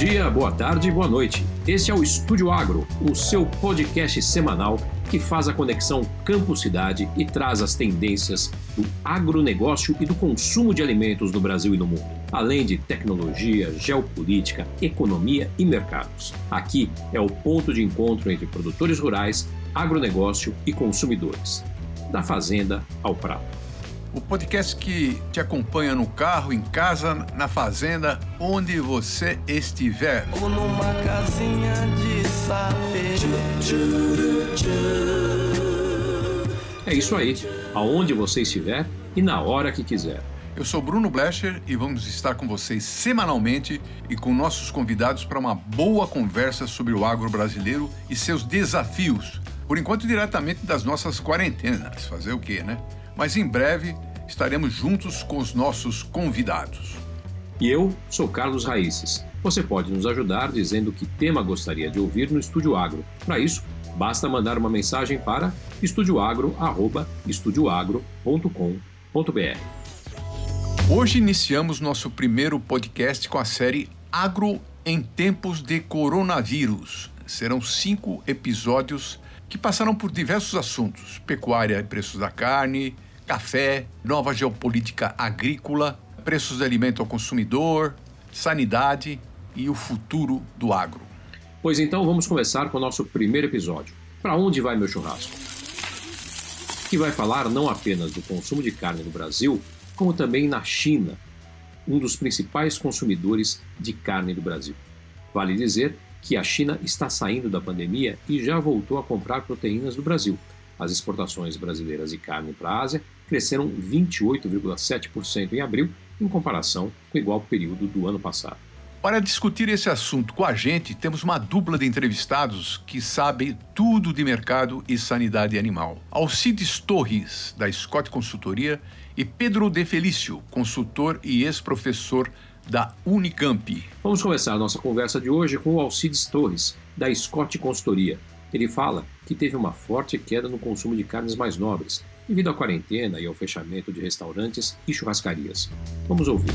dia, boa tarde, boa noite. Esse é o Estúdio Agro, o seu podcast semanal que faz a conexão campo-cidade e traz as tendências do agronegócio e do consumo de alimentos no Brasil e no mundo, além de tecnologia, geopolítica, economia e mercados. Aqui é o ponto de encontro entre produtores rurais, agronegócio e consumidores, da fazenda ao prato o podcast que te acompanha no carro, em casa, na fazenda, onde você estiver. Ou numa casinha de sapê. É isso aí, aonde você estiver e na hora que quiser. Eu sou Bruno Blecher e vamos estar com vocês semanalmente e com nossos convidados para uma boa conversa sobre o agro brasileiro e seus desafios. Por enquanto, diretamente das nossas quarentenas. Fazer o quê, né? Mas em breve estaremos juntos com os nossos convidados. E eu sou Carlos Raíces. Você pode nos ajudar dizendo que tema gostaria de ouvir no Estúdio Agro. Para isso, basta mandar uma mensagem para estudioagro@estudioagro.com.br. Hoje iniciamos nosso primeiro podcast com a série Agro em tempos de coronavírus. Serão cinco episódios que passarão por diversos assuntos: pecuária e preços da carne, café, nova geopolítica agrícola, preços de alimento ao consumidor, sanidade e o futuro do agro. Pois então vamos começar com o nosso primeiro episódio. Para onde vai meu churrasco? Que vai falar não apenas do consumo de carne no Brasil, como também na China, um dos principais consumidores de carne do Brasil. Vale dizer que a China está saindo da pandemia e já voltou a comprar proteínas do Brasil. As exportações brasileiras de carne para a Ásia cresceram 28,7% em abril, em comparação com o igual período do ano passado. Para discutir esse assunto com a gente, temos uma dupla de entrevistados que sabem tudo de mercado e sanidade animal. Alcides Torres, da Scott Consultoria, e Pedro De Felício, consultor e ex-professor da Unicamp. Vamos começar a nossa conversa de hoje com o Alcides Torres, da Scott Consultoria. Ele fala que teve uma forte queda no consumo de carnes mais nobres, devido à quarentena e ao fechamento de restaurantes e churrascarias. Vamos ouvir.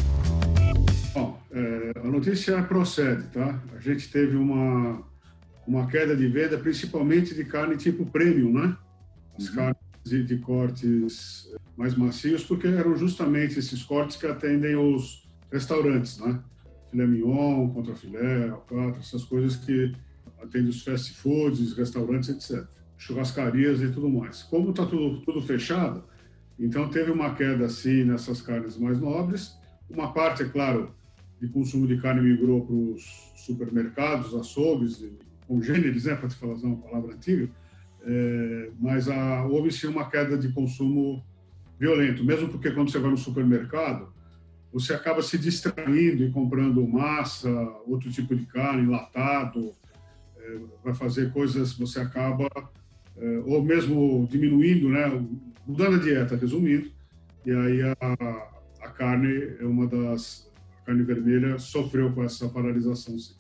Bom, é, a notícia procede, tá? A gente teve uma, uma queda de venda, principalmente de carne tipo premium, né? As uhum. carnes de, de, cortes mais macios, porque eram justamente esses cortes que atendem os restaurantes, né? Filé mignon, contrafilé, alcatra, essas coisas que atendem os fast foods, restaurantes, etc churrascarias e tudo mais. Como está tudo, tudo fechado, então teve uma queda assim nessas carnes mais nobres. Uma parte, é claro, de consumo de carne migrou para os supermercados, açougues, congêneres, né, para te falar uma palavra antiga, é, mas a, houve sim uma queda de consumo violento, mesmo porque quando você vai no supermercado, você acaba se distraindo e comprando massa, outro tipo de carne, enlatado, é, vai fazer coisas, você acaba ou mesmo diminuindo, né, mudando a dieta, resumindo, e aí a, a carne é uma das a carne vermelha sofreu com essa paralisação. Sim.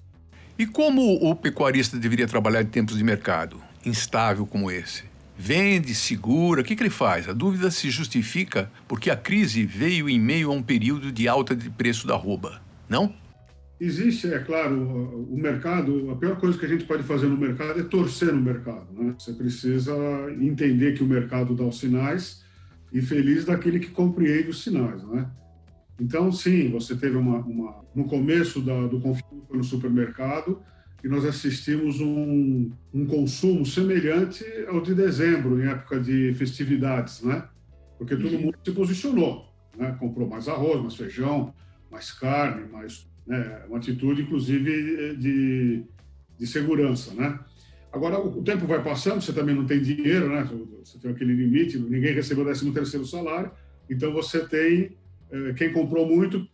E como o pecuarista deveria trabalhar em tempos de mercado instável como esse? Vende, segura, o que, que ele faz? A dúvida se justifica porque a crise veio em meio a um período de alta de preço da rouba, não? Existe, é claro, o mercado, a pior coisa que a gente pode fazer no mercado é torcer no mercado. Né? Você precisa entender que o mercado dá os sinais e feliz daquele que compreende os sinais. Né? Então, sim, você teve uma. uma no começo da, do conflito no supermercado, e nós assistimos um, um consumo semelhante ao de dezembro, em época de festividades, né? Porque todo uhum. mundo se posicionou, né? Comprou mais arroz, mais feijão, mais carne, mais né? Uma atitude, inclusive, de, de segurança, né? Agora, o tempo vai passando, você também não tem dinheiro, né? Você tem aquele limite, ninguém recebeu o 13 terceiro salário, então você tem, eh, quem comprou muito,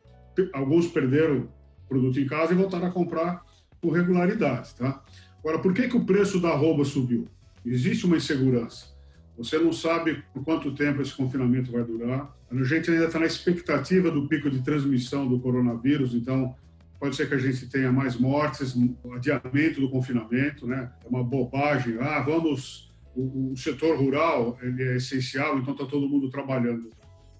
alguns perderam produto em casa e voltaram a comprar com regularidade, tá? Agora, por que, que o preço da arroba subiu? Existe uma insegurança. Você não sabe por quanto tempo esse confinamento vai durar. A gente ainda está na expectativa do pico de transmissão do coronavírus, então pode ser que a gente tenha mais mortes, adiamento do confinamento, né? É uma bobagem. Ah, vamos. O, o setor rural ele é essencial, então está todo mundo trabalhando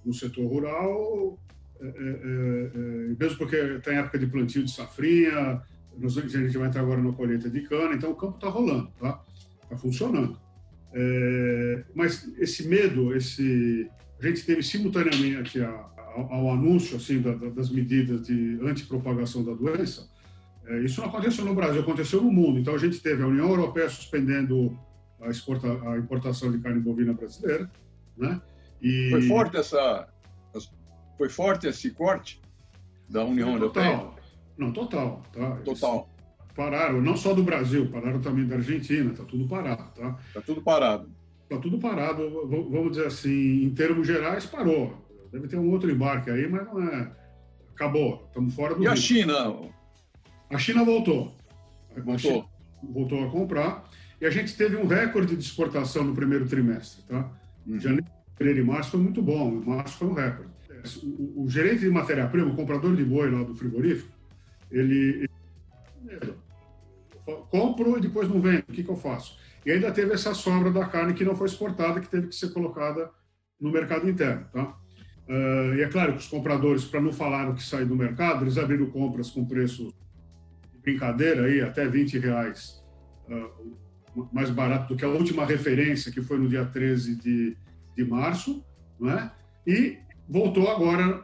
no setor rural, é, é, é, é mesmo porque está em época de plantio de safrinha, a gente vai entrar agora na colheita de cana, então o campo está rolando, tá? Está funcionando. É, mas esse medo, esse, a gente teve simultaneamente a, ao, ao, anúncio assim da, das medidas de antipropagação da doença, é, isso não aconteceu no Brasil, aconteceu no mundo. Então a gente teve a União Europeia suspendendo a, exporta, a importação de carne bovina brasileira, né? E... Foi forte essa, foi forte esse corte da União total. Europeia. Não, total, tá? Total. Pararam, não só do Brasil, pararam também da Argentina, tá tudo parado, tá? Tá tudo parado. Tá tudo parado, vamos dizer assim, em termos gerais, parou. Deve ter um outro embarque aí, mas não é. Acabou, estamos fora do. E a China? A China voltou. Voltou. China voltou a comprar. E a gente teve um recorde de exportação no primeiro trimestre, tá? Uhum. Janeiro, fevereiro e março foi muito bom. Março foi um recorde. O, o gerente de matéria-prima, o comprador de boi lá do frigorífico, ele, ele compro e depois não vendo, o que, que eu faço? E ainda teve essa sobra da carne que não foi exportada, que teve que ser colocada no mercado interno, tá? Uh, e é claro que os compradores, para não falar o que sai do mercado, eles abriram compras com preço de brincadeira aí, até 20 reais uh, mais barato do que a última referência, que foi no dia 13 de, de março, né? E voltou agora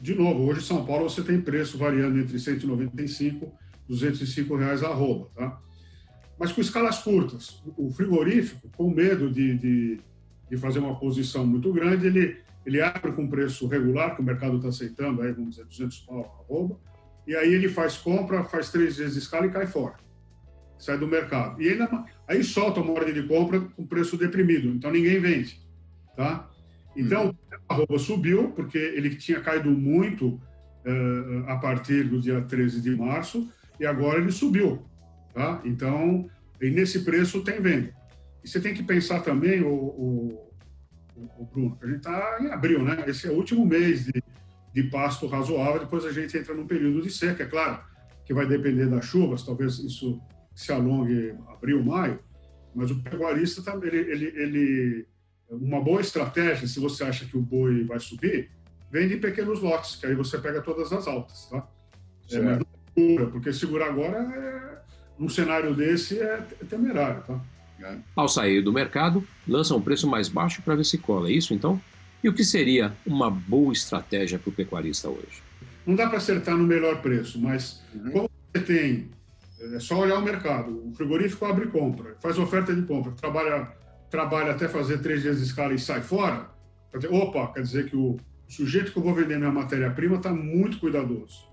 de novo. Hoje São Paulo você tem preço variando entre 195 e 205 reais a arroba, tá? Mas com escalas curtas. O frigorífico, com medo de, de, de fazer uma posição muito grande, ele ele abre com preço regular, que o mercado está aceitando, aí vamos dizer 200 pau arroba, e aí ele faz compra, faz três vezes escala e cai fora. Sai do mercado. E aí solta uma ordem de compra com preço deprimido, então ninguém vende. Tá? Então, uhum. a arroba subiu, porque ele tinha caído muito uh, a partir do dia 13 de março, e agora ele subiu. Tá? Então, nesse preço tem venda. E você tem que pensar também, o, o o, Bruno, a gente está em abril, né? Esse é o último mês de, de pasto razoável, depois a gente entra num período de seca, é claro, que vai depender das chuvas, talvez isso se alongue abril, maio, mas o pecuarista, tá, ele, ele, ele, uma boa estratégia, se você acha que o boi vai subir, vende em pequenos lotes, que aí você pega todas as altas, tá? É, mas não segura, porque segurar agora, é, num cenário desse, é temerário, tá? Ao sair do mercado, lança um preço mais baixo para ver se cola. É isso então? E o que seria uma boa estratégia para o pecuarista hoje? Não dá para acertar no melhor preço, mas uhum. como você tem, é só olhar o mercado. O frigorífico abre compra, faz oferta de compra, trabalha, trabalha até fazer três dias de escala e sai fora. Quer dizer, opa, quer dizer que o sujeito que eu vou vender minha matéria-prima está muito cuidadoso.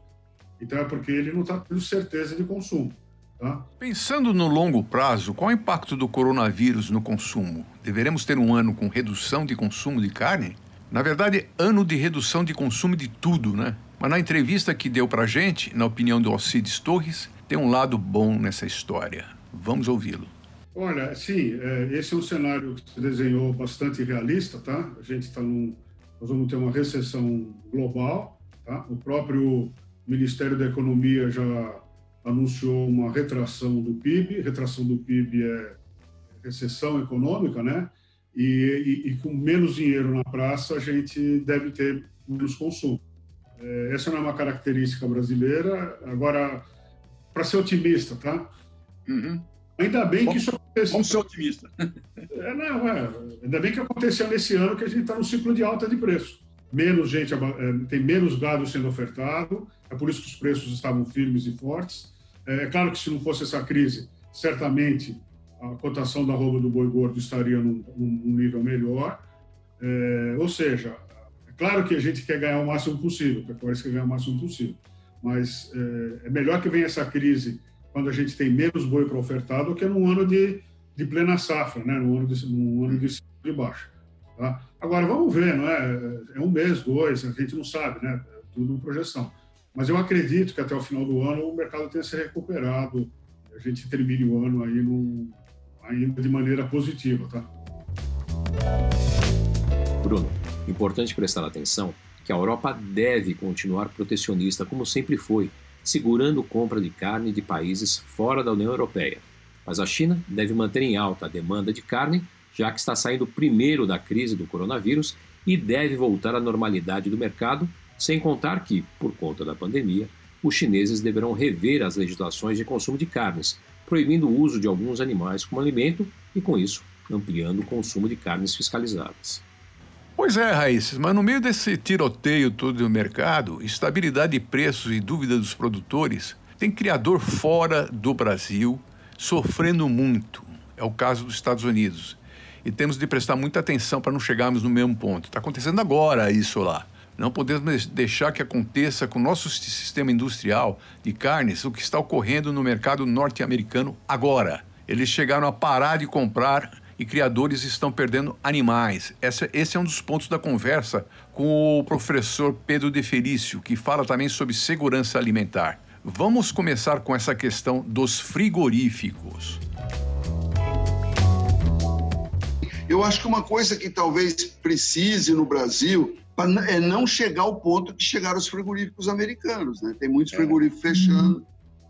Então é porque ele não está tendo certeza de consumo. Tá? Pensando no longo prazo, qual o impacto do coronavírus no consumo? Deveremos ter um ano com redução de consumo de carne? Na verdade, ano de redução de consumo de tudo, né? Mas na entrevista que deu pra gente, na opinião do Alcides Torres, tem um lado bom nessa história. Vamos ouvi-lo. Olha, sim, é, esse é um cenário que se desenhou bastante realista, tá? A gente está num. Nós vamos ter uma recessão global, tá? O próprio Ministério da Economia já anunciou uma retração do PIB, retração do PIB é recessão econômica, né? E, e, e com menos dinheiro na praça, a gente deve ter menos consumo. É, essa não é uma característica brasileira. Agora, para ser otimista, tá? Uhum. Ainda bem vamos, que isso aconteceu. Vamos ser otimista. É, não, é. Ainda bem que aconteceu nesse ano que a gente está no ciclo de alta de preço. Menos gente, é, tem menos gado sendo ofertado, é por isso que os preços estavam firmes e fortes. É, é claro que se não fosse essa crise, certamente a cotação da roupa do boi gordo estaria num, num nível melhor. É, ou seja, é claro que a gente quer ganhar o máximo possível, pecuarista quer ganhar o máximo possível, mas é, é, melhor que venha essa crise quando a gente tem menos boi para ofertar do que num ano de, de plena safra, né? num ano de, num ano de, de baixa. Tá? Agora, vamos ver, não é? É um mês, dois, a gente não sabe, né? É tudo projeção. Mas eu acredito que até o final do ano o mercado tenha se recuperado, a gente termine o ano aí no, ainda de maneira positiva, tá? Bruno, importante prestar atenção que a Europa deve continuar protecionista como sempre foi, segurando compra de carne de países fora da União Europeia. Mas a China deve manter em alta a demanda de carne, já que está saindo primeiro da crise do coronavírus e deve voltar à normalidade do mercado sem contar que, por conta da pandemia, os chineses deverão rever as legislações de consumo de carnes, proibindo o uso de alguns animais como alimento e, com isso, ampliando o consumo de carnes fiscalizadas. Pois é, Raísses, mas no meio desse tiroteio todo do mercado, estabilidade de preços e dúvida dos produtores, tem criador fora do Brasil sofrendo muito. É o caso dos Estados Unidos. E temos de prestar muita atenção para não chegarmos no mesmo ponto. Está acontecendo agora isso lá. Não podemos deixar que aconteça com o nosso sistema industrial de carnes o que está ocorrendo no mercado norte-americano agora. Eles chegaram a parar de comprar e criadores estão perdendo animais. Esse, é um dos pontos da conversa com o professor Pedro De Felício, que fala também sobre segurança alimentar. Vamos começar com essa questão dos frigoríficos. Eu acho que uma coisa que talvez precise no Brasil é não chegar ao ponto que chegaram os frigoríficos americanos. Né? Tem muitos é. frigoríficos fechando,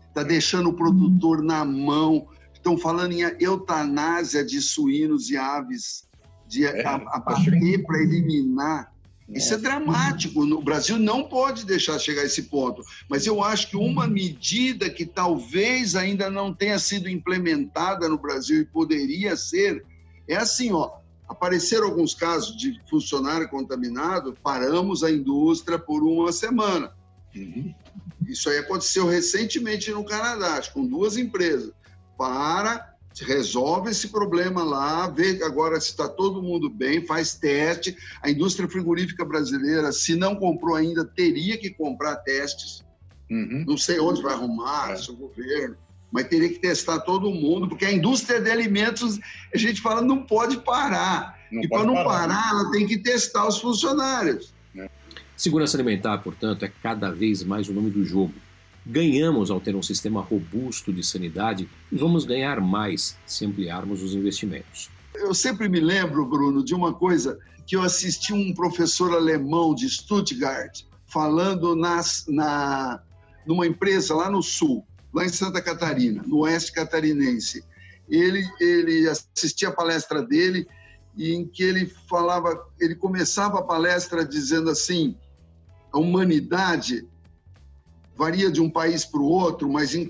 está deixando o produtor na mão estão falando em eutanásia de suínos e aves, de é, abater para eliminar. Isso é dramático. O Brasil não pode deixar chegar a esse ponto. Mas eu acho que uma medida que talvez ainda não tenha sido implementada no Brasil e poderia ser é assim, ó. Apareceram alguns casos de funcionário contaminado, paramos a indústria por uma semana. Uhum. Isso aí aconteceu recentemente no Canadá, com duas empresas para, resolve esse problema lá, vê agora se está todo mundo bem, faz teste. A indústria frigorífica brasileira, se não comprou ainda, teria que comprar testes. Uhum. Não sei onde vai arrumar, é. se o governo, mas teria que testar todo mundo, porque a indústria de alimentos, a gente fala, não pode parar. Não e para não parar, parar, ela tem que testar os funcionários. Segurança alimentar, portanto, é cada vez mais o nome do jogo. Ganhamos ao ter um sistema robusto de sanidade e vamos ganhar mais se ampliarmos os investimentos. Eu sempre me lembro, Bruno, de uma coisa que eu assisti um professor alemão de Stuttgart falando nas, na, numa empresa lá no sul, lá em Santa Catarina, no oeste catarinense. Ele, ele assistia a palestra dele em que ele falava, ele começava a palestra dizendo assim: a humanidade varia de um país para o outro, mas em,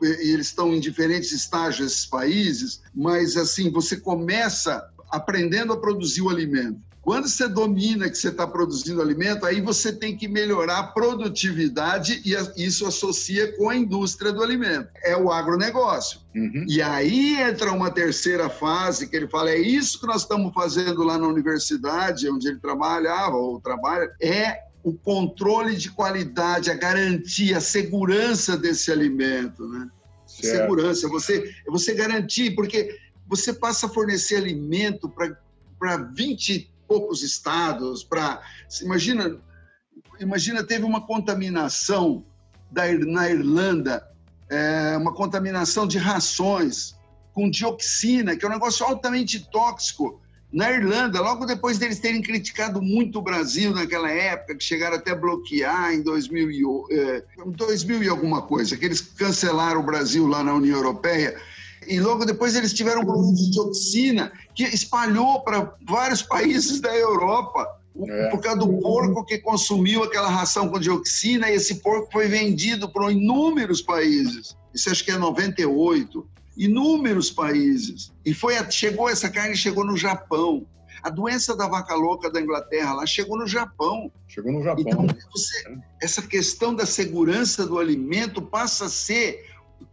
eles estão em diferentes estágios esses países, mas assim, você começa aprendendo a produzir o alimento. Quando você domina que você está produzindo alimento, aí você tem que melhorar a produtividade e isso associa com a indústria do alimento. É o agronegócio. Uhum. E aí entra uma terceira fase que ele fala: é isso que nós estamos fazendo lá na universidade, onde ele trabalhava ou trabalha, é o controle de qualidade, a garantia, a segurança desse alimento, né? Certo. Segurança, você, você garantir, porque você passa a fornecer alimento para 20 e poucos estados, para imagina, imagina teve uma contaminação da, na Irlanda, é, uma contaminação de rações com dioxina, que é um negócio altamente tóxico na Irlanda, logo depois deles terem criticado muito o Brasil naquela época, que chegaram até a bloquear em 2000 e, eh, 2000 e alguma coisa, que eles cancelaram o Brasil lá na União Europeia, e logo depois eles tiveram um problema de dioxina que espalhou para vários países da Europa. É. Por causa do porco que consumiu aquela ração com dioxina, e esse porco foi vendido para inúmeros países. Isso acho que é 98 inúmeros países. E foi chegou essa carne chegou no Japão. A doença da vaca louca da Inglaterra lá chegou no Japão. Chegou no Japão. Então, você, essa questão da segurança do alimento passa a ser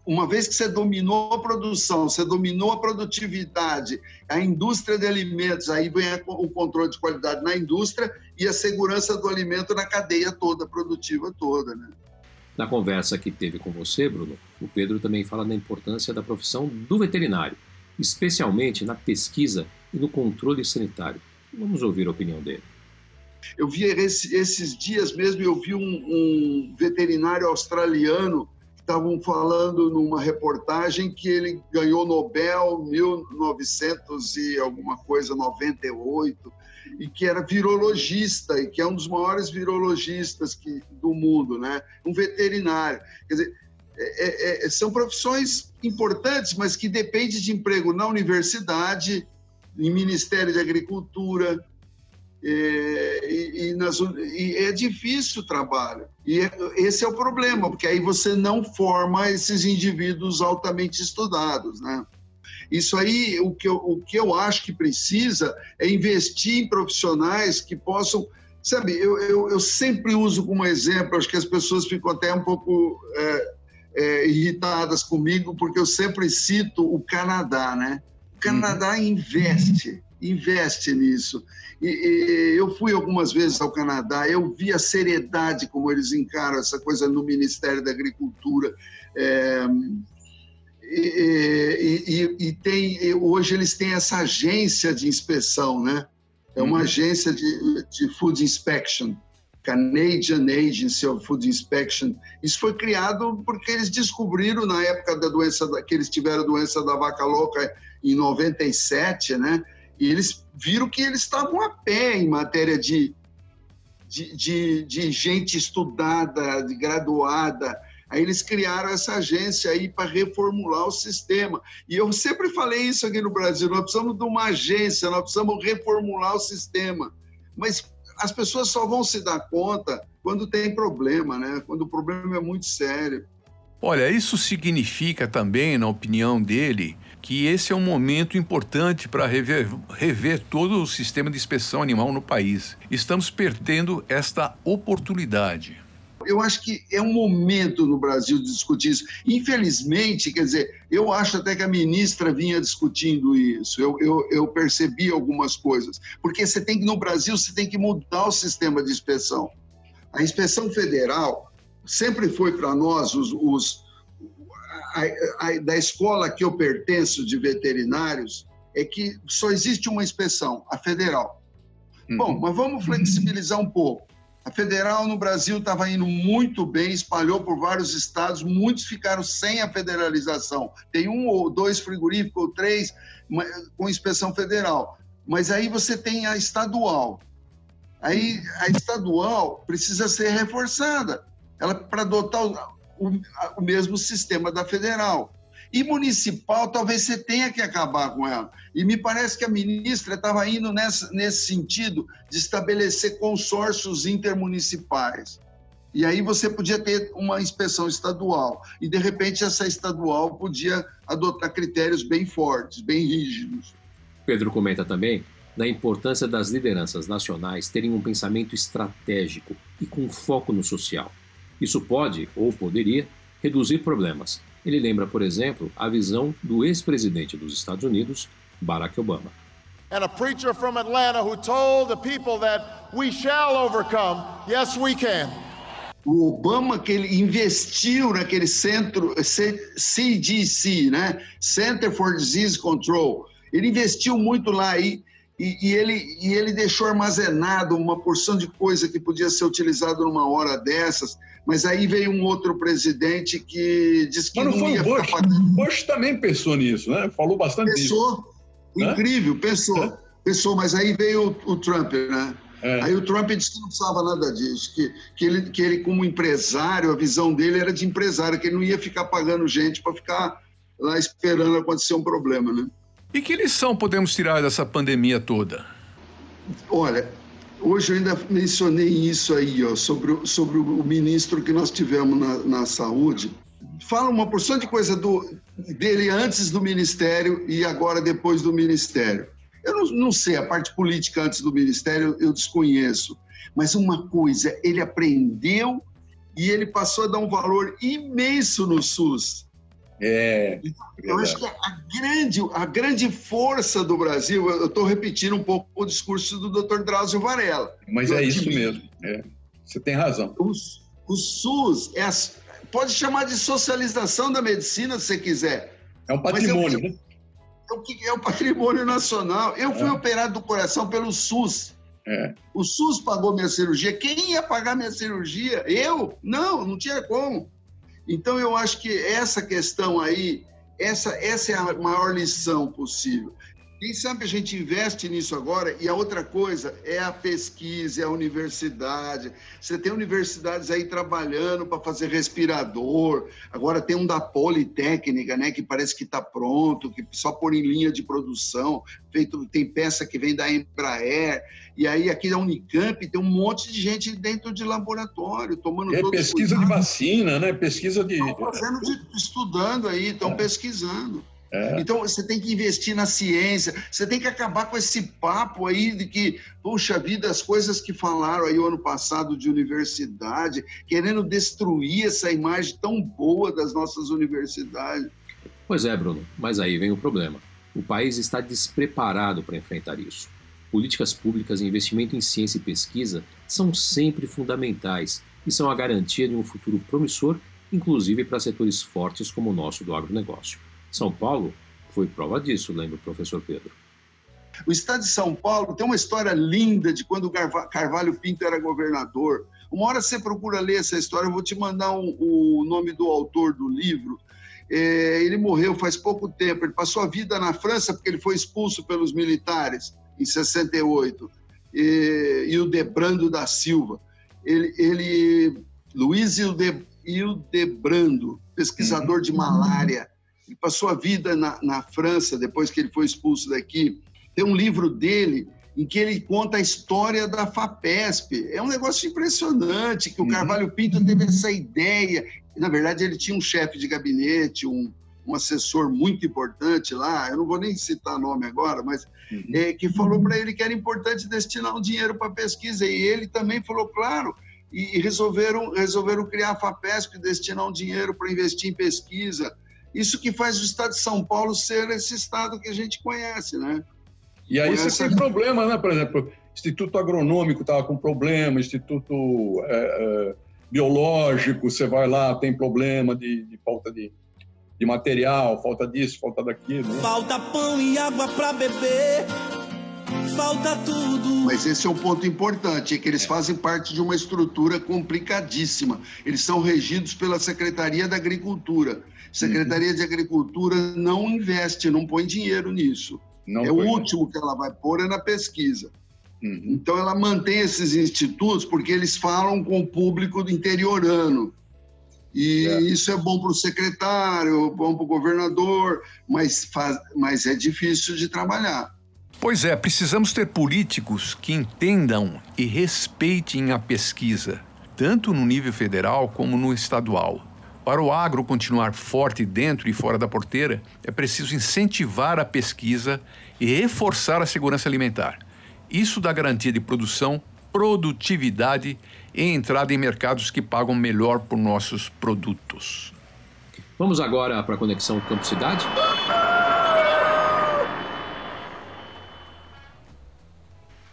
uma vez que você dominou a produção, você dominou a produtividade, a indústria de alimentos, aí vem o controle de qualidade na indústria e a segurança do alimento na cadeia toda, produtiva toda, né? Na conversa que teve com você, Bruno, o Pedro também fala da importância da profissão do veterinário, especialmente na pesquisa e no controle sanitário. Vamos ouvir a opinião dele. Eu vi esses dias mesmo, eu vi um, um veterinário australiano estavam falando numa reportagem que ele ganhou Nobel 1900 e alguma coisa 98 e que era virologista e que é um dos maiores virologistas que, do mundo, né? Um veterinário. Quer dizer, é, é, é são profissões importantes, mas que dependem de emprego na universidade, em Ministério de Agricultura, É, e, e, nas, e, é difícil o trabalho. E é, esse é o problema, porque aí você não forma esses indivíduos altamente estudados, né? Isso aí, o que, eu, o que eu acho que precisa é investir em profissionais que possam. Sabe, eu, eu, eu sempre uso como exemplo, acho que as pessoas ficam até um pouco é, é, irritadas comigo, porque eu sempre cito o Canadá, né? O Canadá uhum. investe, investe nisso. E, e, eu fui algumas vezes ao Canadá, eu vi a seriedade como eles encaram essa coisa no Ministério da Agricultura. É, e, e, tem, hoje eles têm essa agência de inspeção, né? É uma uhum. agência de, de Food Inspection, Canadian Agency of Food Inspection. Isso foi criado porque eles descobriram na época da doença, que eles tiveram a doença da vaca louca em 97, né? E eles viram que eles estavam a pé em matéria de, de, de, de gente estudada, de graduada, Aí eles criaram essa agência aí para reformular o sistema. E eu sempre falei isso aqui no Brasil: nós precisamos de uma agência, nós precisamos reformular o sistema. Mas as pessoas só vão se dar conta quando tem problema, né? Quando o problema é muito sério. Olha, isso significa também, na opinião dele, que esse é um momento importante para rever, rever todo o sistema de inspeção animal no país. Estamos perdendo esta oportunidade. Eu acho que é um momento no Brasil de discutir isso. Infelizmente, quer dizer, eu acho até que a ministra vinha discutindo isso. Eu, eu, eu percebi algumas coisas. Porque você tem que, no Brasil, você tem que mudar o sistema de inspeção. A inspeção federal sempre foi para nós, os, os a, a, da escola que eu pertenço de veterinários, é que só existe uma inspeção, a federal. Uhum. Bom, mas vamos flexibilizar um pouco. A federal no Brasil estava indo muito bem, espalhou por vários estados, muitos ficaram sem a federalização. Tem um ou dois frigoríficos, ou três, com inspeção federal. Mas aí você tem a estadual. Aí a estadual precisa ser reforçada ela para adotar o, o, mesmo sistema da federal. E municipal, talvez você tenha que acabar com ela. E me parece que a ministra estava indo nessa, nesse sentido de estabelecer consórcios intermunicipais. E aí você podia ter uma inspeção estadual. E, de repente, essa estadual podia adotar critérios bem fortes, bem rígidos. Pedro comenta também da importância das lideranças nacionais terem um pensamento estratégico e com foco no social. Isso pode, ou poderia, reduzir problemas, ele lembra, por exemplo, a visão do ex-presidente dos Estados Unidos, Barack Obama. And a preacher from Atlanta who told the people that we shall overcome. Yes, we can. O Obama que ele investiu naquele centro CDC, né? Center for Disease Control. Ele investiu muito lá e, e, e, ele, e ele deixou armazenado uma porção de coisa que podia ser utilizado numa hora dessas. Mas aí veio um outro presidente que disse que Mas não, não ia Bush. ficar fazendo... Bush também pensou nisso, né? Falou bastante pensou, disso. Incrível, pensou. É? Pensou, mas aí veio o, o Trump, né? É. Aí o Trump disse que não precisava nada disso, que, que, ele, que ele, como empresário, a visão dele era de empresário, que ele não ia ficar pagando gente para ficar lá esperando acontecer um problema, né? E que lição podemos tirar dessa pandemia toda? Olha, Hoje eu ainda mencionei isso aí, ó, sobre, o, sobre o ministro que nós tivemos na, na saúde. Fala uma porção de coisa do, dele antes do ministério e agora depois do ministério. Eu não, não sei, a parte política antes do ministério eu desconheço. Mas uma coisa, ele aprendeu e ele passou a dar um valor imenso no SUS. É, eu acho que a grande, a grande força do Brasil, eu estou repetindo um pouco o discurso do Dr. Drauzio Varela. Mas é isso mesmo, é. você tem razão. O, o SUS é pode chamar de socialização da medicina se você quiser. É um patrimônio, é o, né? É é o patrimônio nacional. Eu fui é. operado do coração pelo SUS. É. O SUS pagou minha cirurgia. Quem ia pagar minha cirurgia? Eu? Não, não tinha como. Então, eu acho que essa questão aí, essa, essa é a maior lição possível. Quem sabe a gente investe nisso agora? E a outra coisa é a pesquisa, é a universidade. Você tem universidades aí trabalhando para fazer respirador. Agora tem um da Politécnica, né, que parece que está pronto, que só pôr em linha de produção. Feito, tem peça que vem da Embraer. E aí aqui na Unicamp tem um monte de gente dentro de laboratório, tomando É pesquisa de vacina, né? Pesquisa de. Estão fazendo, estudando aí, estão é. pesquisando. É. Então, você tem que investir na ciência, você tem que acabar com esse papo aí de que, puxa vida, as coisas que falaram aí o ano passado de universidade, querendo destruir essa imagem tão boa das nossas universidades. Pois é, Bruno, mas aí vem o problema. O país está despreparado para enfrentar isso. Políticas públicas e investimento em ciência e pesquisa são sempre fundamentais e são a garantia de um futuro promissor, inclusive para setores fortes como o nosso do agronegócio. São Paulo foi prova disso, lembra o professor Pedro. O estado de São Paulo tem uma história linda de quando o Carvalho Pinto era governador. Uma hora você procura ler essa história, eu vou te mandar um, o nome do autor do livro. É, ele morreu faz pouco tempo, ele passou a vida na França porque ele foi expulso pelos militares em 68. E, e o Debrando da Silva. Ele, ele Luiz Hildebrando, pesquisador de malária, ele passou a vida na, na França depois que ele foi expulso daqui. Tem um livro dele em que ele conta a história da FAPESP. É um negócio impressionante que o uhum. Carvalho Pinto teve essa ideia. Na verdade, ele tinha um chefe de gabinete, um, um assessor muito importante lá, eu não vou nem citar nome agora, mas uhum. é, que falou para ele que era importante destinar um dinheiro para pesquisa. E ele também falou, claro, e, e resolveram, resolveram criar a FAPESP, destinar um dinheiro para investir em pesquisa. Isso que faz o estado de São Paulo ser esse estado que a gente conhece, né? E aí conhece você tem problema, né? Por exemplo, Instituto Agronômico estava com problema, Instituto é, é, Biológico, você vai lá, tem problema de, de falta de, de material, falta disso, falta daquilo. Né? Falta pão e água para beber, falta tudo. Mas esse é um ponto importante, é que eles fazem parte de uma estrutura complicadíssima. Eles são regidos pela Secretaria da Agricultura. Secretaria de Agricultura não investe, não põe dinheiro nisso. Não é o último que ela vai pôr é na pesquisa. Uhum. Então ela mantém esses institutos porque eles falam com o público do interiorano. E é. isso é bom para o secretário, bom para o governador, mas, faz, mas é difícil de trabalhar. Pois é, precisamos ter políticos que entendam e respeitem a pesquisa, tanto no nível federal como no estadual. Para o agro continuar forte dentro e fora da porteira, é preciso incentivar a pesquisa e reforçar a segurança alimentar. Isso dá garantia de produção, produtividade e entrada em mercados que pagam melhor por nossos produtos. Vamos agora para a conexão campo-cidade?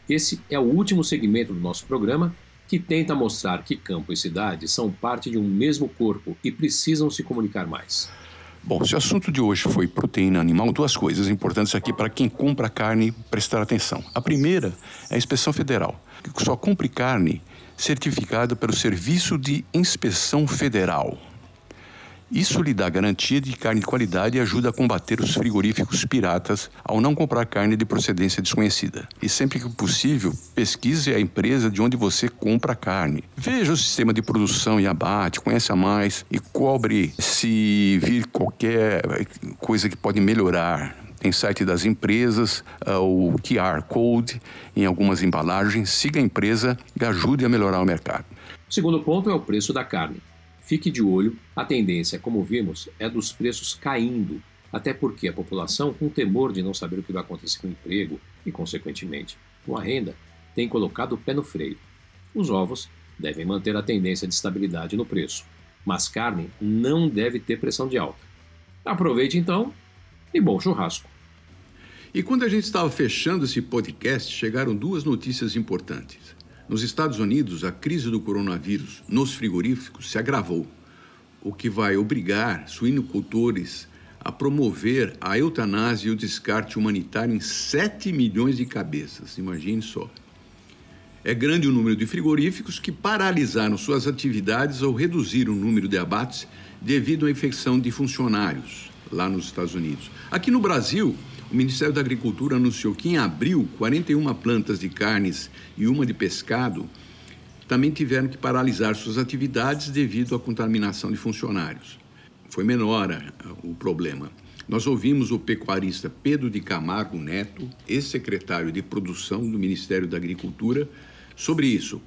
Esse é o último segmento do nosso programa que tenta mostrar que campo e cidade são parte de um mesmo corpo e precisam se comunicar mais. Bom, se o assunto de hoje foi proteína animal, duas coisas importantes aqui para quem compra carne prestar atenção. A primeira é a inspeção federal, que só compre carne certificada pelo Serviço de Inspeção Federal, isso lhe dá garantia de carne de qualidade e ajuda a combater os frigoríficos piratas ao não comprar carne de procedência desconhecida. E sempre que possível, pesquise a empresa de onde você compra a carne. Veja o sistema de produção e abate, conheça mais e cobre se vir qualquer coisa que pode melhorar tem site das empresas, uh, o QR Code em algumas embalagens. Siga a empresa e ajude a melhorar o mercado. O segundo ponto é o preço da carne. Fique de olho, a tendência, como vimos, é dos preços caindo, até porque a população, com temor de não saber o que vai acontecer com o emprego e, consequentemente, com a renda, tem colocado o pé no freio. Os ovos devem manter a tendência de estabilidade no preço, mas carne não deve ter pressão de alta. Aproveite então e bom churrasco! E quando a gente estava fechando esse podcast, chegaram duas notícias importantes. Nos Estados Unidos, a crise do coronavírus nos frigoríficos se agravou, o que vai obrigar suinocultores a promover a eutanásia e o descarte humanitário em 7 milhões de cabeças. Imagine só. É grande o número de frigoríficos que paralisaram suas atividades ou reduziram o número de abates devido à infecção de funcionários lá nos Estados Unidos. Aqui no Brasil, o Ministério da Agricultura anunciou que em abril, 41 plantas de carnes e uma de pescado também tiveram que paralisar suas atividades devido à contaminação de funcionários. Foi menor o problema. Nós ouvimos o pecuarista Pedro de Camargo Neto, ex-secretário de Produção do Ministério da Agricultura, sobre isso,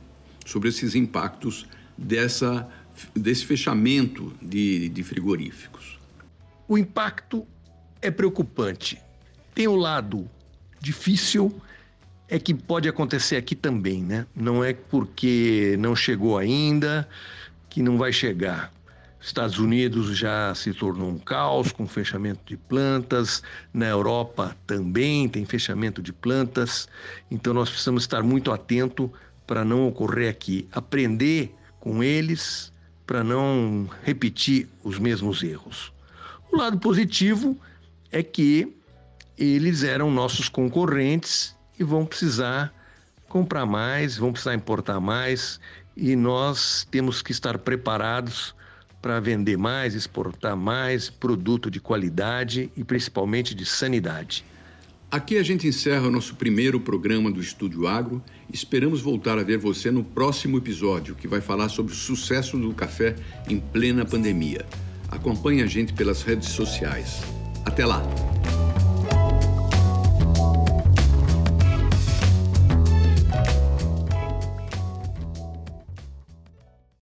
sobre esses impactos dessa, desse fechamento de, de frigoríficos. O impacto é preocupante. Tem o lado difícil, é que pode acontecer aqui também, né? Não é porque não chegou ainda que não vai chegar. Estados Unidos já se tornou um caos com fechamento de plantas, na Europa também tem fechamento de plantas, então nós precisamos estar muito atento para não ocorrer aqui, aprender com eles para não repetir os mesmos erros. O lado positivo é que eles eram nossos concorrentes e vão precisar comprar mais, vão precisar importar mais e nós temos que estar preparados para vender mais, exportar mais produto de qualidade e principalmente de sanidade. Aqui a gente encerra o nosso primeiro programa do Estúdio Agro. Esperamos voltar a ver você no próximo episódio, que vai falar sobre o sucesso do café em plena pandemia. Acompanhe a gente pelas redes sociais. Até lá!